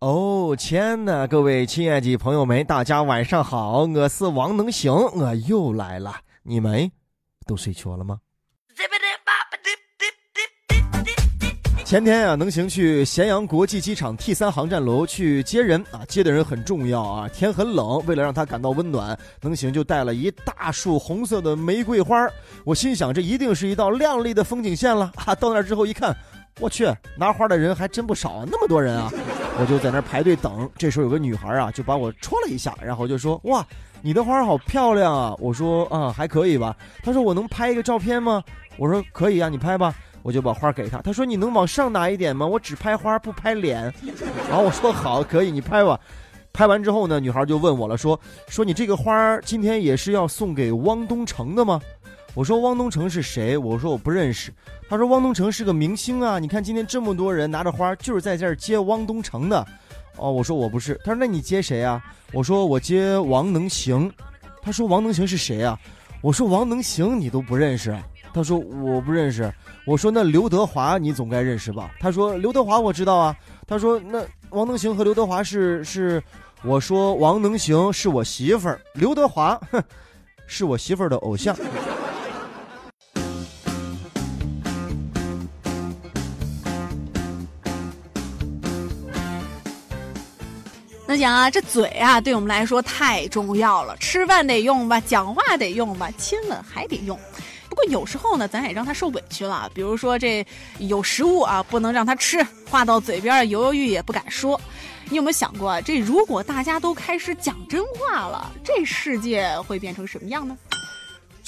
哦天呐，各位亲爱的朋友们，大家晚上好，我是王能行，我又来了，你们都睡着了吗？前天啊，能行去咸阳国际机场 T 三航站楼去接人啊，接的人很重要啊。天很冷，为了让他感到温暖，能行就带了一大束红色的玫瑰花。我心想，这一定是一道亮丽的风景线了啊！到那之后一看，我去，拿花的人还真不少啊，那么多人啊！我就在那排队等。这时候有个女孩啊，就把我戳了一下，然后就说：“哇，你的花好漂亮啊！”我说：“啊，还可以吧。”她说：“我能拍一个照片吗？”我说：“可以啊，你拍吧。”我就把花给她。她说：“你能往上拿一点吗？我只拍花不拍脸。”然后我说：“好，可以，你拍吧。”拍完之后呢，女孩就问我了，说：“说你这个花今天也是要送给汪东城的吗？”我说：“汪东城是谁？”我说：“我不认识。”他说：“汪东城是个明星啊，你看今天这么多人拿着花，就是在这儿接汪东城的。”哦，我说我不是。他说：“那你接谁啊？”我说：“我接王能行。”他说：“王能行是谁啊？”我说：“王能行你都不认识。”他说：“我不认识。”我说：“那刘德华你总该认识吧？”他说：“刘德华我知道啊。”他说：“那王能行和刘德华是是？”我说：“王能行是我媳妇儿，刘德华，哼，是我媳妇儿的偶像。”想啊，这嘴啊，对我们来说太重要了，吃饭得用吧，讲话得用吧，亲吻还得用。不过有时候呢，咱也让他受委屈了。比如说这有食物啊，不能让他吃，话到嘴边犹犹豫也不敢说。你有没有想过，这如果大家都开始讲真话了，这世界会变成什么样呢？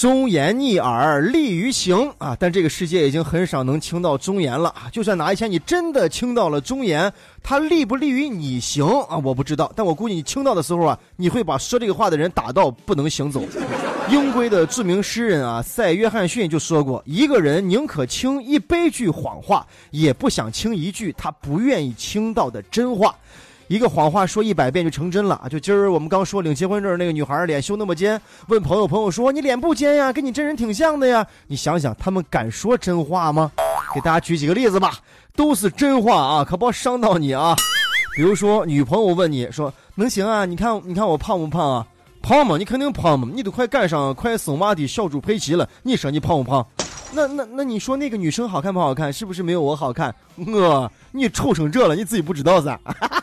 忠言逆耳利于行啊！但这个世界已经很少能听到忠言了。就算哪一天你真的听到了忠言，它利不利于你行啊？我不知道，但我估计你听到的时候啊，你会把说这个话的人打到不能行走。英规的著名诗人啊，塞约翰逊就说过：一个人宁可听一百句谎话，也不想听一句他不愿意听到的真话。一个谎话说一百遍就成真了啊。就今儿我们刚说领结婚证那个女孩脸修那么尖，问朋友，朋友说你脸不尖呀，跟你真人挺像的呀。你想想，他们敢说真话吗？给大家举几个例子吧，都是真话啊，可别伤到你啊。比如说，女朋友问你说能行啊？你看，你看我胖不胖啊？胖吗？你肯定胖嘛，你都快赶上快生娃的小猪佩奇了，你说你胖不胖？那那那你说那个女生好看不好看？是不是没有我好看？我你丑成这了，你自己不知道噻？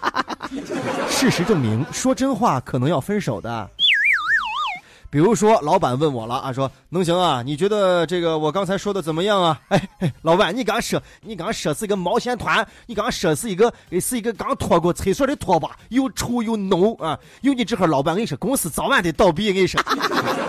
事实证明，说真话可能要分手的。比如说，老板问我了啊，说能行啊？你觉得这个我刚才说的怎么样啊？哎哎，老板，你刚说你刚说是一个毛线团，你刚说是一个是一个刚拖过厕所的拖把，又臭又浓啊！有你这号老板，跟你说，公司早晚得倒闭。我跟你说，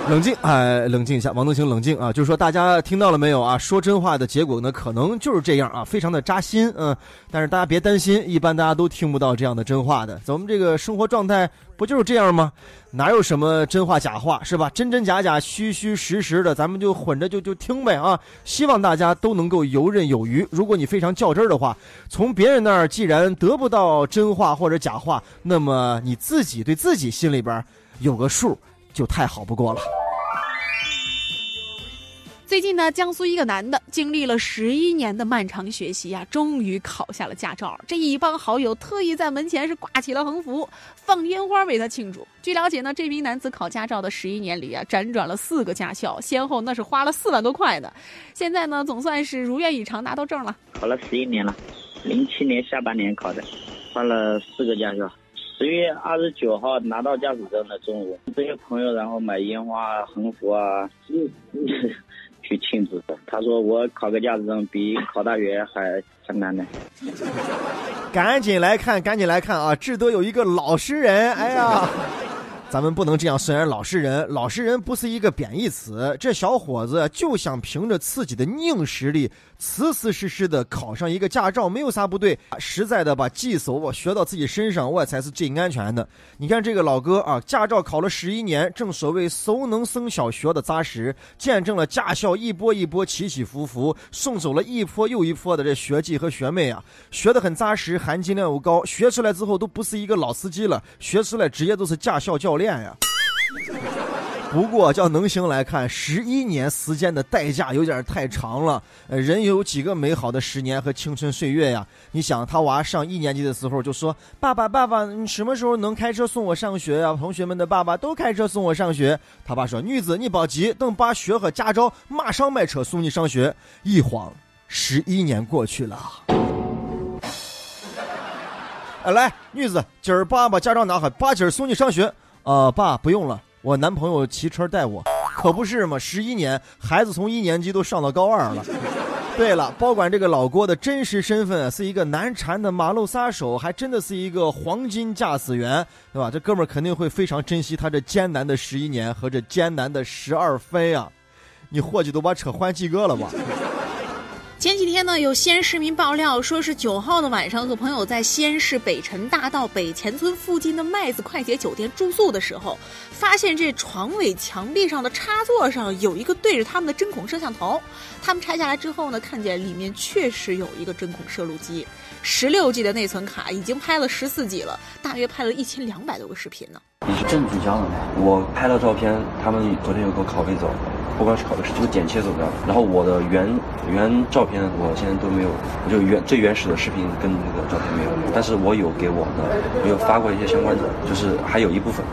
冷静，哎，冷静一下，王能行，冷静啊！就是说，大家听到了没有啊？说真话的结果呢，可能就是这样啊，非常的扎心，嗯。但是大家别担心，一般大家都听不到这样的真话的。咱们这个生活状态不就是这样吗？哪有什么真话假话是吧？真真假假、虚虚实实的，咱们就混着就就听呗啊！希望大家都能够游刃有余。如果你非常较真儿的话，从别人那儿既然得不到真话或者假话，那么你自己对自己心里边有个数，就太好不过了。最近呢，江苏一个男的经历了十一年的漫长学习呀，终于考下了驾照。这一帮好友特意在门前是挂起了横幅，放烟花为他庆祝。据了解呢，这名男子考驾照的十一年里啊，辗转了四个驾校，先后那是花了四万多块的。现在呢，总算是如愿以偿拿到证了。考了十一年了，零七年下半年考的，换了四个驾校。十月二十九号拿到驾驶证的中午，这些朋友然后买烟花、横幅啊。去庆祝的，他说我考个驾驶证比考大学还还难呢。赶紧来看，赶紧来看啊！志德有一个老实人，哎呀，咱们不能这样虽然老实人，老实人不是一个贬义词。这小伙子就想凭着自己的硬实力。死死实实的考上一个驾照没有啥不对，实在的把技术我学到自己身上，我才是最安全的。你看这个老哥啊，驾照考了十一年，正所谓熟能生巧，学的扎实，见证了驾校一波一波起起伏伏，送走了一波又一波的这学弟和学妹啊，学的很扎实，含金量又高，学出来之后都不是一个老司机了，学出来直接都是驾校教练呀。不过，叫能行来看，十一年时间的代价有点太长了。呃，人有几个美好的十年和青春岁月呀？你想，他娃上一年级的时候就说：“爸爸，爸爸，你什么时候能开车送我上学呀？”同学们的爸爸都开车送我上学。他爸说：“女子，你别急，等爸学好驾照，马上买车送你上学。”一晃，十一年过去了。哎，来，女子，今儿爸把驾照拿好，爸今儿送你上学。呃，爸不用了。我男朋友骑车带我，可不是嘛？十一年，孩子从一年级都上到高二了。对了，包管这个老郭的真实身份是一个难缠的马路杀手，还真的是一个黄金驾驶员，对吧？这哥们儿肯定会非常珍惜他这艰难的十一年和这艰难的十二分啊！你伙计都把车换几个了吧？前几天呢，有西安市民爆料，说是九号的晚上和朋友在西安市北辰大道北前村附近的麦子快捷酒店住宿的时候，发现这床尾墙壁上的插座上有一个对着他们的针孔摄像头。他们拆下来之后呢，看见里面确实有一个针孔摄录机，十六 G 的内存卡已经拍了十四 G 了，大约拍了一千两百多个视频呢。你是证据交了吗？我拍了照片，他们昨天有给我拷贝走。了不光是考的是这个剪切走掉了，然后我的原原照片我现在都没有，就原最原始的视频跟那个照片没有，但是我有给我的，我有发过一些相关的，就是还有一部分。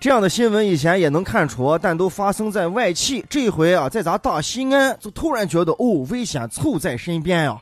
这样的新闻以前也能看出，但都发生在外企，这回啊在咱大西安，就突然觉得哦危险凑在身边呀。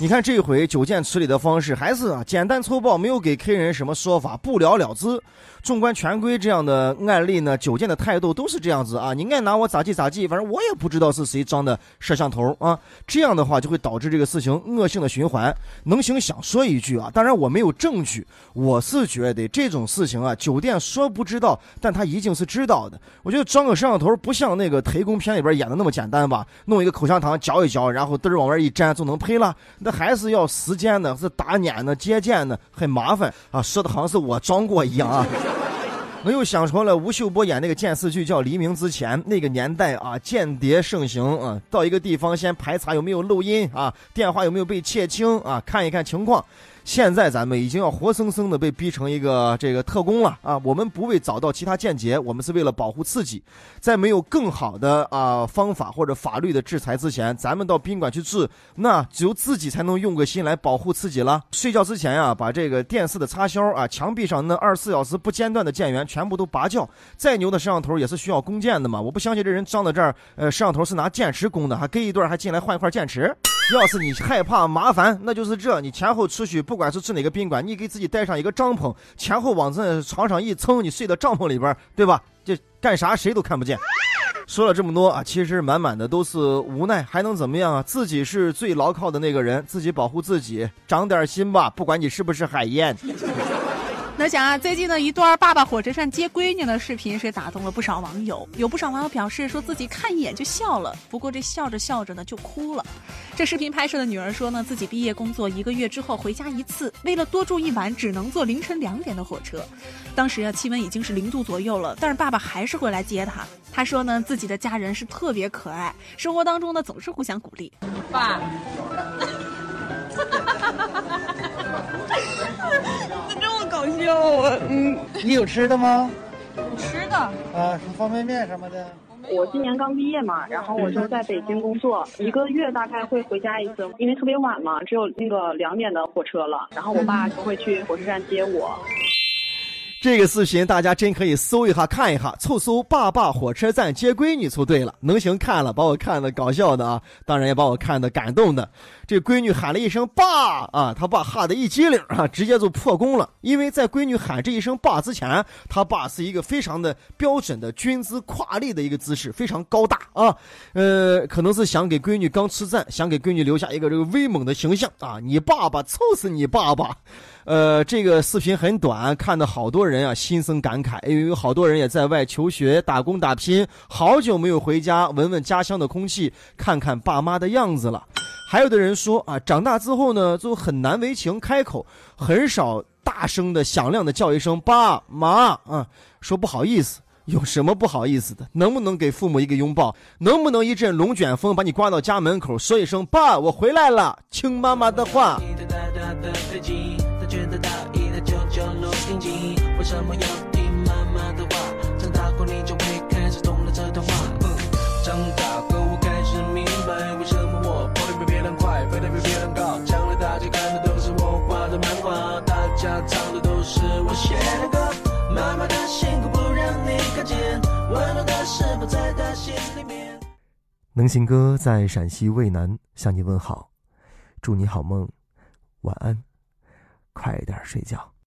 你看这回酒店处理的方式还是啊简单粗暴，没有给客人什么说法，不了了之。纵观全规这样的案例呢，酒店的态度都是这样子啊，你爱拿我咋地咋地，反正我也不知道是谁装的摄像头啊。这样的话就会导致这个事情恶性的循环。能行想说一句啊，当然我没有证据，我是觉得这种事情啊，酒店说不知道，但他一定是知道的。我觉得装个摄像头不像那个特工片里边演的那么简单吧，弄一个口香糖嚼一嚼，然后嘚儿往外一粘就能喷了。还是要时间的，是打捻的、接见的，很麻烦啊。说的好像是我装过一样啊。我又想出了吴秀波演那个电视剧叫《黎明之前》，那个年代啊，间谍盛行啊，到一个地方先排查有没有漏音啊，电话有没有被窃听啊，看一看情况。现在咱们已经要活生生的被逼成一个这个特工了啊！我们不为找到其他间谍，我们是为了保护自己。在没有更好的啊方法或者法律的制裁之前，咱们到宾馆去住，那只有自己才能用个心来保护自己了。睡觉之前呀，把这个电视的插销啊、墙壁上那二十四小时不间断的电源全部都拔掉。再牛的摄像头也是需要供电的嘛！我不相信这人装到这儿，呃，摄像头是拿电池供的，还隔一段还进来换一块电池。要是你害怕麻烦，那就是这，你前后出去，不管是去哪个宾馆，你给自己带上一个帐篷，前后往这床上一蹭，你睡到帐篷里边，对吧？这干啥谁都看不见。说了这么多啊，其实满满的都是无奈，还能怎么样啊？自己是最牢靠的那个人，自己保护自己，长点心吧，不管你是不是海燕。那想啊，最近的一段爸爸火车站接闺女的视频是打动了不少网友。有不少网友表示说自己看一眼就笑了，不过这笑着笑着呢就哭了。这视频拍摄的女儿说呢，自己毕业工作一个月之后回家一次，为了多住一晚，只能坐凌晨两点的火车。当时啊，气温已经是零度左右了，但是爸爸还是会来接她。她说呢，自己的家人是特别可爱，生活当中呢总是互相鼓励。爸。好笑啊！嗯，你有吃的吗？吃的啊，什么方便面什么的。我今年刚毕业嘛，然后我就在北京工作，一个月大概会回家一次，因为特别晚嘛，只有那个两点的火车了，然后我爸就会去火车站接我。这个视频大家真可以搜一下看一下，凑搜“爸爸火车站接闺女”就对了。能行看了，把我看的搞笑的啊，当然也把我看的感动的。这闺女喊了一声“爸”啊，他爸吓得一激灵啊，直接就破功了。因为在闺女喊这一声“爸”之前，他爸是一个非常的标准的军姿跨立的一个姿势，非常高大啊。呃，可能是想给闺女刚出站，想给闺女留下一个这个威猛的形象啊。你爸爸，臭死你爸爸！呃，这个视频很短，看的好多人啊心生感慨，因为有好多人也在外求学、打工、打拼，好久没有回家闻闻家乡的空气，看看爸妈的样子了。还有的人说啊，长大之后呢，就很难为情开口，很少大声的、响亮的叫一声爸妈啊，说不好意思，有什么不好意思的？能不能给父母一个拥抱？能不能一阵龙卷风把你刮到家门口，说一声爸，我回来了，听妈妈的话。为什么要比别人高将来大家看的都是我画的漫画大家唱的都是我写的歌。妈妈的辛苦不让你看见温暖的在她心里面。能行哥在陕西渭南向你问好祝你好梦晚安快点睡觉。